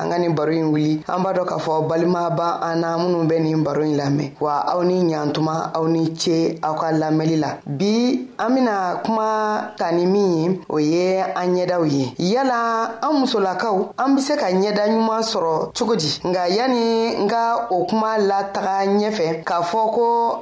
an ka nin baro in wuli an b'a dɔ k'a fɔ balima ba an na minnu bɛ nin baro in lamɛn wa aw ni ɲantuma aw ni ce aw ka lamɛnli la bi an bena kuma ta ni min ye o ye an ɲɛdaw ye yala an musolakaw an be se ka ɲɛda ɲuman sɔrɔ cogo di nka yani n ka o kuma lataga ɲɛfɛ k'a fɔ ko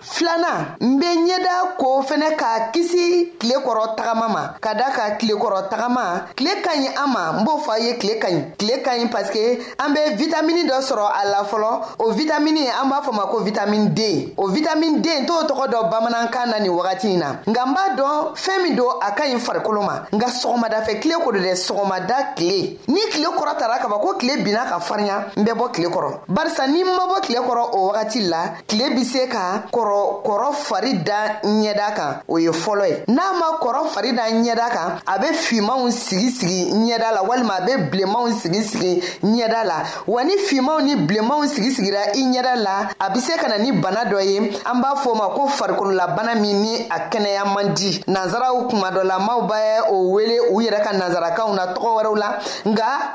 filanan n be ɲɛda ko fɛnɛ ka kisi tile kɔrɔ tagama ma ka da ka tile kɔrɔ tagama tile ka ɲi an ma n b'o fɔ a ye tile ka ɲi tile ka ɲi paske an be vitamini dɔ sɔrɔ a la fɔlɔ o vitamini an b'a fɔ ma ko vitamini den o vitamini den t'o tɔgɔ dɔ bamanankan na nin wagati ɲi na nka n b'a dɔn fɛɛn min don a ka ɲi farikolo ma nka sɔgɔmadafɛ tile ko do dɛ sɔgɔmada tile ni tile kɔrɔ tara ka ban ko tile binna ka farinya n bɛ bɔ tile kɔrɔ barisa ni n ma bɔ tile kɔrɔ o wagati la tile bi se ka kɔrɔ kɔrɔ fari da ɲɛda kan o ye fɔlɔ ye n'a ma kɔrɔ fari da ɲɛda kan a bɛ fimanw sigi sigi ɲɛda la walima a bɛ bilenmanw sigi sigi ɲɛda la wa ni fimanw ni bilenmanw sigi sigira i ɲɛda la a bɛ se ka na ni bana dɔ ye an b'a fɔ o ma ko farikololabana min ni a kɛnɛya man di nansaraw kuma dɔ la maaw bɛ o wele u yɛrɛ ka nansarakanw na tɔgɔ wɛrɛw la nka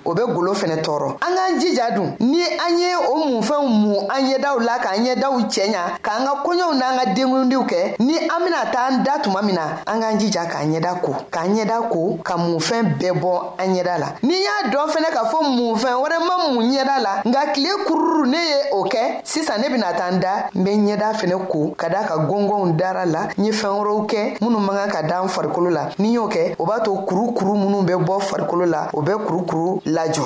o bɛ golo fɛnɛ tɔɔrɔ an k'an jija dun ni an ye o munfɛnw mu an ɲɛdaw la k'an ɲɛdaw cɛɲa k'an ka koɲɛw n'an ka denkundiw kɛ ni an bena taa an da tuma min na an k'an jija k'an ɲɛda ko k'an ɲɛda ko ka munfɛn bɛɛ bɔ an ɲɛda la ni y'a dɔn fɛnɛ k'a fɔ munfɛn wɛrɛ ma mun ɲɛda la nka kile kururu ne ye o kɛ sisan ne bɛna taa n da n bɛ ɲɛda fɛnɛ ko ka da ka gɔngɔnw dara la n ye fɛn wɛrɛw kɛ minnu man kan ka dan farikolo la ni y'o kɛ o b'a to kurukuru minnu bɛ bɔ farikolo la o bɛ kurukuru lajɔ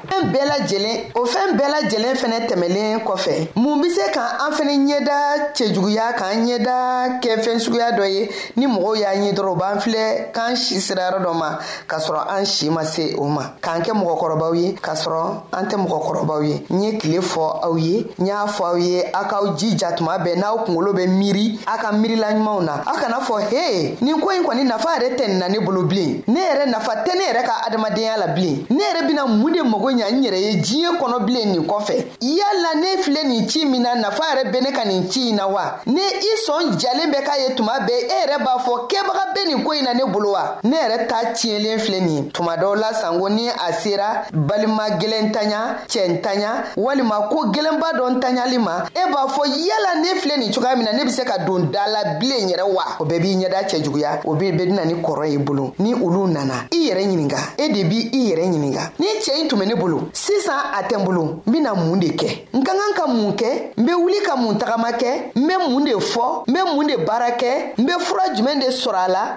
fɛn bɛɛ lajɛlen o fɛn bɛɛ lajɛlen fɛnɛ tɛmɛlen kɔfɛ mun be se ka an fɛnɛ ɲɛda cɛjuguya k'an ɲɛda kɛ fɛn suguya dɔ ye ni mɔgɔw y'a ɲɛ dɔrɔn u b'an filɛ k'an si sira yɔrɔ dɔ ma k'a sɔrɔ an si ma se o ma k'an kɛ mɔgɔkɔrɔbaw ye k'a sɔrɔ an tɛ mɔgɔkɔrɔbaw ye n ye tile fɔ aw ye n y'a fɔ aw ye a k'aw jija tuma bɛɛ n'aw kungolo bɛ miiri a ka miirila ɲumanw na a kana fɔ he nin ko in kɔni nafa yɛrɛ tɛ na ne bolo bilen ne yɛrɛ nafa tɛ ne yɛrɛ ka adamadenya la bilen ne yɛrɛ bɛna mun de mago ɲa n yɛrɛ ye diɲɛ kɔnɔ bilen nin kɔfɛ yala ne filɛ nin ci min na nafa yɛrɛ bɛ ne ka nin ci in na wa ne i sɔn jalen bɛ k'a ye tuma bɛɛ e yɛrɛ b'a fɔ kɛbaga bɛ nin ko in na ne bolo wa ne yɛrɛ ta tiɲɛlen filɛ nin ye tuma dɔw la sanko ni a sera balima gɛlɛntanya cɛ ntanya walima ko gɛlɛnba dɔ ntanyali ma e b'a fɔ yala ne filɛ nin cogoya min na ne be se ka don da la bilen yɛrɛ wa o bɛɛ b'i ɲɛda cɛ juguya o be bedina ni kɔrɔ ye bolo ni olu nana i yɛrɛ ɲininga e de b' i yɛrɛ ɲininga ni cɛɛ ɲi tun be ne bolo sisan a tɛ n bolo n bena mun de kɛ n ka kan ka mun kɛ n be wuli ka mun tagama kɛ n be mun de fɔ n be mun de baara kɛ n be fura jumɛn de sɔrɔ a la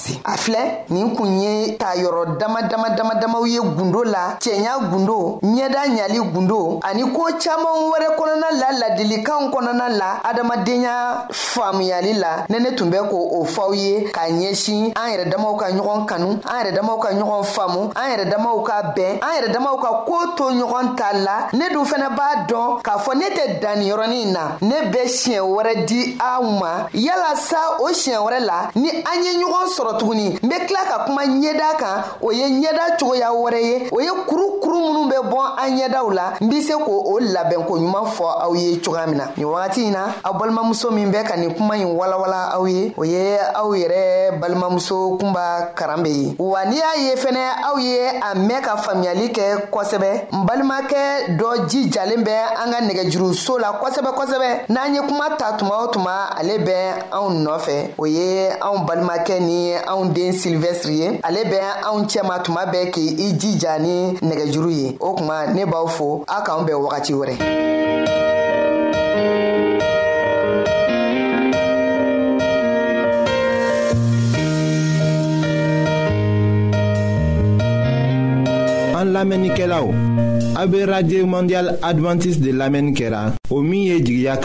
se a filɛ nin kun ye ta yɔrɔ dama dama dama damaw ye gundo la cɛɲa gundo ɲɛda ɲali gundo ani koo caaman wɛrɛ kɔnɔna la ladilikanw kɔnɔna la adamadenya faamuyali la ne ne tun bɛ ko o fɔw ye k'a ɲɛsin an yɛrɛ damaw ka ɲɔgɔn kanu an yɛrɛ damaw ka ɲɔgɔn faamu an yɛrɛ damaw ka bɛn an yɛrɛ damaw ka koo to ɲɔgɔn ta la ne dun fɛnɛ b'a dɔn k'a fɔ ne tɛ danniyɔrɔnin na ne bɛ siɲɛ wɛrɛ di aw ma yala sa o siɲɛ wɛrɛ la ni an ye ɲɔgɔn sɔrɔ tuguni n bɛ tila ka kuma ɲɛda kan o ye ɲɛda cogoya wɛrɛ ye o ye kurukuru minnu bɛ bɔ an ɲɛdaw la n bɛ se k' o labɛnko ɲuman fɔ aw ye cogoya min na nin wagati in na aw balimamuso min bɛ ka nin kuma in walawala aw ye o ye aw yɛrɛ balimamuso kunba karan bɛ ye wa n'i y'a ye fɛnɛ aw ye a mɛn ka faamuyali kɛ kosɛbɛ n balimakɛ dɔ jijalen bɛ an ka nɛgɛjuruso la kosɛbɛ kosɛbɛ n'an ye kuma ta tuma o tuma ale bɛ anw nɔfɛ o ye anw balimakɛ ni anw den silvɛsiri ye ale bɛ anw cɛma tuma bɛɛ k' i jija ni nɛgɛjuru ye o tuma ne b'aw fo aw k'an bɛn wagati wɛrɛ an lamɛnnikɛlaw a bɛ radio mondial adventiste de lamɛnni kɛra o min ye jigiya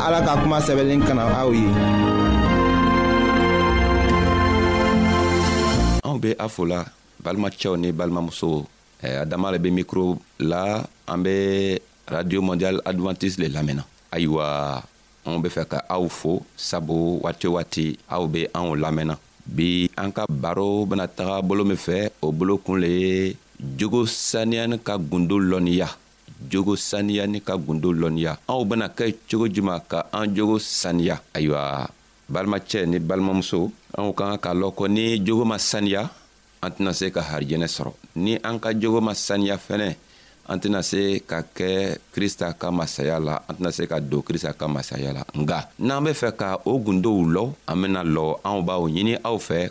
ala ka kuma sɛbɛnlen kana aw ye anw be a fola balimacɛw ni balimamusow eh, adama le be mikro la an be radio mondial adventiste le lamɛnna ayiwa anw be fɛ ka aw fo sabu waati o waati aw be anw lamɛnna bi an ka baro bena taga bolo min fɛ o bolo kun le ye jogo saniyani ka gundo lɔnniya jogo saniya ni ka gundo lɔnniya anw bena kɛ cogo juma ka an jogo saniya ayiwa balimacɛ ni balimamuso anw ka kan ka lɔn ko ni jogo ma saniya an tɛna se ka harijɛnɛ sɔrɔ ni an ka jogo ma saniya fɛnɛ an tɛna se ka kɛ krista ka masaya la an tɛna se ka don krista ka masaya la nka n'an be fɛ ka o gundow lɔ an bena lɔ anw b'aw ɲini aw fɛ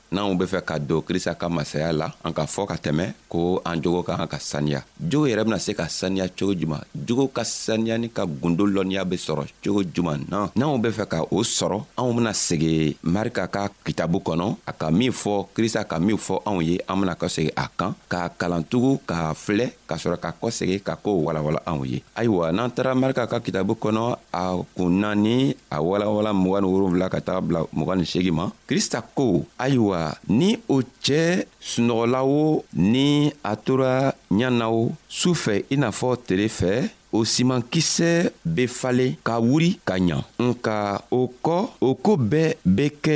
n'anw be fɛ ka don krista ka masaya la an ka fɔɔ ka tɛmɛ ko an jogo ka kan ka saniya jogo yɛrɛ bena se ka saniya cogo juman jogo ka saniya ni ka gundo lɔnniya be sɔrɔ cogo juman na n'anw be fɛ ka o sɔrɔ anw bena segi marika ka kitabu kɔnɔ a ka min fɔ krista ka min fɔ anw ye an bena kɔsegi a kan k'a kalantugu k'a filɛ ka sɔrɔ ka kɔsegi ka koo walawala anw ye ayiwa n'an taara marika ka kitabu kɔnɔ a kun naani a walawala mugan ni wolonfila ka taga bila mugan ni segi ma krista ko ayiwa ni o cɛɛ sunɔgɔla o ni a tora ɲa na o su fɛ i n'a fɔ tele fɛ o simankisɛ be falen ka wuri ka ɲa nka o kɔ o koo bɛɛ be kɛ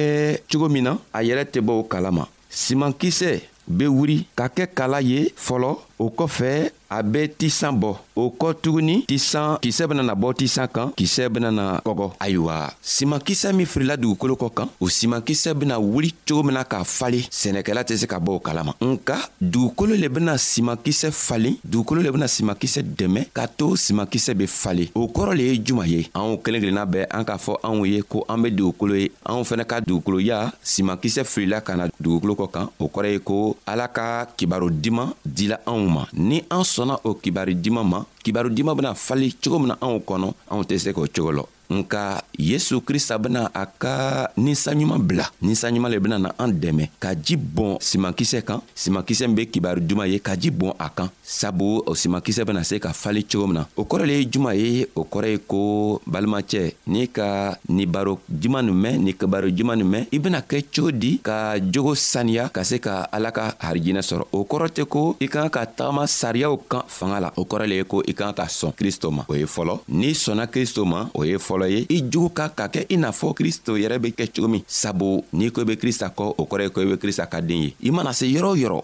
cogo min na a yɛrɛ tɛ bɔ o kala ma simankisɛ bɛ wuri ka kɛ kala ye fɔlɔ o kɔfɛ a bɛ tisan bɔ o kɔ tuguni tisan kisɛ benana bɔ tisan kan kisɛ benana kɔgɔ ayiwa simankisɛ min firila dugukolo kɔ kan o simankisɛ bena wuli cogo min na k'a falen sɛnɛkɛla tɛ se ka bɔ o kalama nka dugukolo le bena simankisɛ falen dugukolo le bena simankisɛ dɛmɛ ka to simankisɛ be falen o kɔrɔ le ye juman ye anw kelen kelenna bɛɛ an k'a fɔ anw ye ko an be dugukolo ye anw fɛnɛ ka dugukoloya simankisɛ filila ka na dugukolo kɔ kan o kɔrɔ ye ko ala ka kibaro diman dila anw ma ni an sɔnna o kibari diman ma kibaro diman bena fali cogo min na anw kɔnɔ anw tɛ se k'o cogo lɔ nka yesu krista bena a ka ninsanɲuman bila ninsanɲuman le bena na an dɛmɛ ka ji bɔn simankisɛ kan simankisɛ min be kibari duman ye ka ji bɔn a kan sabu o simakisɛ bena se ka fali cogo min na o kɔrɔ le ye juma ye o kɔrɔ ye ko balimacɛ n'i ka ni baro juma nin mɛn ni kabaro juma nin mɛn i bena kɛ cogo di ka jogo saniya ka se ka ala ka harijinɛ sɔrɔ o kɔrɔ tɛ ko i kan ka tagama sariyaw kan fanga la o kɔrɔ le ye ko i kan ka sɔn kristo ma o ye fɔlɔ n'i sɔnna kristo ma o ye fɔlɔ ye i jogo ka ka kɛ i n'a fɔ kristo yɛrɛ be kɛ cogo min sabu n'i ko i be krista kɔ o kɔrɔ ye ko i be krista ka den ye i mana se yɔrɔ yɔrɔ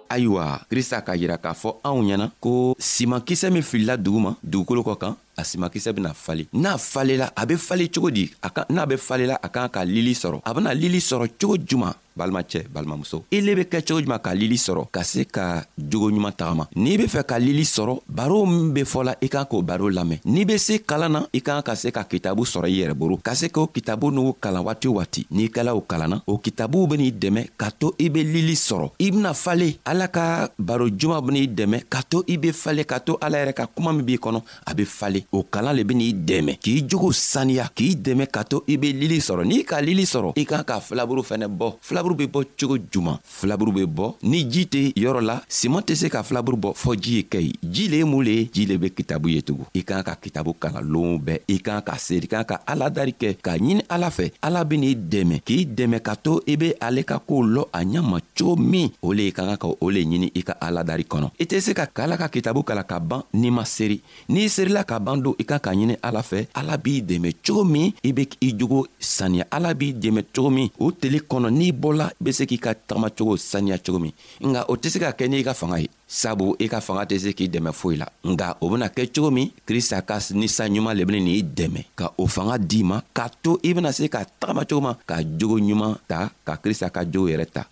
ayiwa krista k'a yira k'a fɔ anw ɲɛna ko simankisɛ min filila dugu ma dugukolo kɔ kan a simakisɛ bena fale n'a falela a be fale cogo di n'a be falela a kan ka lili sɔrɔ a bena lili sɔrɔ cogo juman balimacɛ balimamuso i le be kɛ cogo juman ka lili sɔrɔ ka se ka jogo ɲuman tagama n'i be fɛ ka lili sɔrɔ baro min be fɔla i kan k'o baro lamɛn n'i be se kalan na i kan ka se ka kitabu sɔrɔ i yɛrɛ boro ka se k'o kitabu n'u kalan waati waati n'i kɛla o kalanna o kitabuw ben'i dɛmɛ ka to i be lili sɔrɔ i bena fale ala ka baro juman ben'i dɛmɛ ka to i be fale ka to ala yɛrɛ ka kuma min b'i kɔnɔ a be fale o kalan le ben'i dɛmɛ k'i jogo saniya k'i dɛmɛ ka to i be lili sɔrɔ n'i ka lili sɔrɔ i kan ka filaburu fɛnɛ bɔ filaburu be bɔ cogo juman filaburu bɛ bɔ ni ji tɛ yɔrɔ la siman tɛ se ka filaburu bɔ fɔ ji ye kɛ ye ji le ye mun le ye ji le bɛ kitabu ye tugun i kan ka kitabu kalan lon bɛɛ i kan ka seri kan ka aladari kɛ k'a ɲini ala fɛ ala bɛ n'i dɛmɛ k'i dɛmɛ ka to i bɛ ale ka kow lɔ a ɲɛ ma cogo min o le i ka kan ka o le ɲini i ka aladari kɔnɔ i tɛ se ka kala ka kitabu kalan ka ban n'i ma seri n'i serila ka ban don i kan k'a ɲini ala fɛ ala b'i dɛmɛ cogo min i be i jogo saniya ala b'i dɛmɛ cogo min o teli kɔnɔ n'i bɔla i be se k'i ka tagamacogo saniya cogo min nka o tɛ se ka kɛ n'i ka fanga ye sabu i ka fanga tɛ se k'i dɛmɛ foyi la nka o bena kɛ cogo min krista ka ni san ɲuman le bene n'i dɛmɛ ka o fanga d'i ma k'a to i bena se ka tagama cogo ma ka jogo ɲuman ta ka krista ka jogo yɛrɛ ta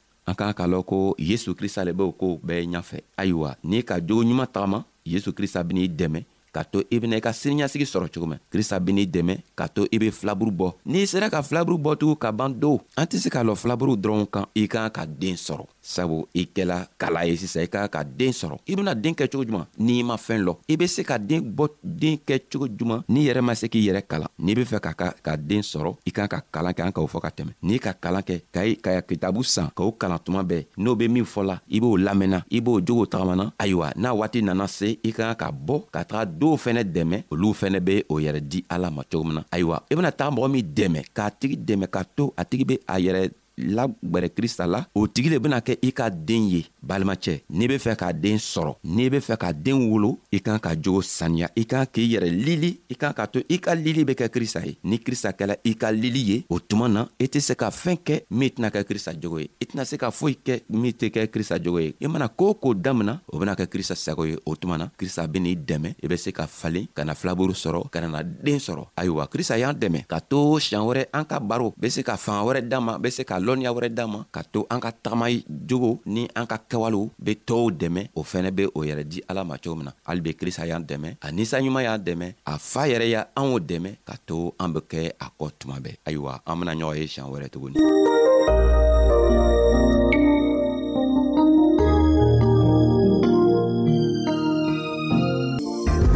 an k'an k'a lɔn ko yesu krista le b'o kow bɛɛ ɲafɛ ayiwa n'i ka jogo ɲuman tagama yesu krista ben'i dɛmɛ ka to i bena i ka siniɲasigi sɔrɔ cogo min krista ben'i dɛmɛ ka to i be filaburu bɔ n'i sera ka filaburu bɔtugu ka ban do an tɛ se k'a lɔ filaburuw dɔrɔnw kan i kan ka den sɔrɔ sabu i kɛla kala ye sisan i kan ka den sɔrɔ i bena den kɛ cogo juman n'i ma fɛn lɔ i be se ka den bɔ den kɛ cogo juman n'i yɛrɛ ma se k'i yɛrɛ kalan n'i be fɛ ka ka den sɔrɔ i kan ka kalan kɛ an k'o fɔ ka tɛmɛ n'i ka kalan kɛ ka i ka kitabu san k'o kalan tuma bɛɛ n'o bɛ min fɔ la i b'o lamɛnna i b'o jogo tagamana ayiwa n'a waati nana se i ka kan ka bɔ ka taga dɔw fɛnɛ dɛmɛ olu fɛnɛ bɛ o yɛrɛ di ala ma cogo min na ayiwa i bɛna taga mɔgɔ min dɛmɛ k'a tigi dɛmɛ ka to a tigi bɛ a yɛrɛ lagwɛrɛ krista la o tigi le bɛna kɛ i ka den ye balimacɛ n'i be fɛ ka den sɔrɔ n'i be fɛ ka den wolo i kan ka jogo saniya i kan k'i yɛrɛ lili i kan k'a to i ka lili be kɛ krista ye ni krista kɛla i ka lili ye o tuma na i tɛ se ka fɛn kɛ min tɛna kɛ krista jogo ye i tɛna se ka foyi kɛ min tɛ kɛ krista jogo ye i mana koo k'o damina o bena kɛ krista sago ye o tuma na krista ben'i dɛmɛ i be se ka falen ka na filaburu sɔrɔ ka nana den sɔrɔ ayiwa krista y'an dɛmɛ ka to siɲan wɛrɛ an ka baro be se ka fanga wɛrɛ d'an ma be se ka lɔnniya wɛrɛ d'an ma ka to an ka tagama jogo ni an ka kɛwalew be tɔɔw dɛmɛ o fɛnɛ be o yɛrɛ di ala ma cogo min na hali be krista y'an dɛmɛ a nisa ɲuman y'an dɛmɛ a fa yɛrɛ ya anw dɛmɛ ka to an be kɛ a kɔ tuma bɛɛ ayiwa an bena ɲɔgɔn ye siɲan wɛrɛ tuguni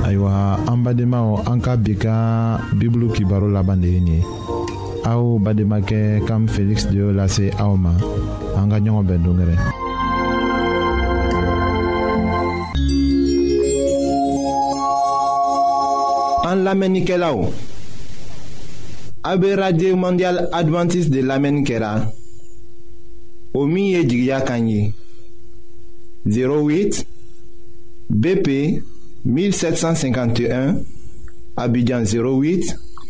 ayiwa an badenmaw an ka bi ka bibulu kibaro laban de ye nin ye aw bademakɛ kam feliksi de y'o lase aw ma an ka ɲɔgɔn bɛn dongɛrɛ an lamɛnnikɛlaw a be radio mondial adventiste de lamɛnni kɛra o min ye jigiya kan ye 08 BP 1751 Abidjan 08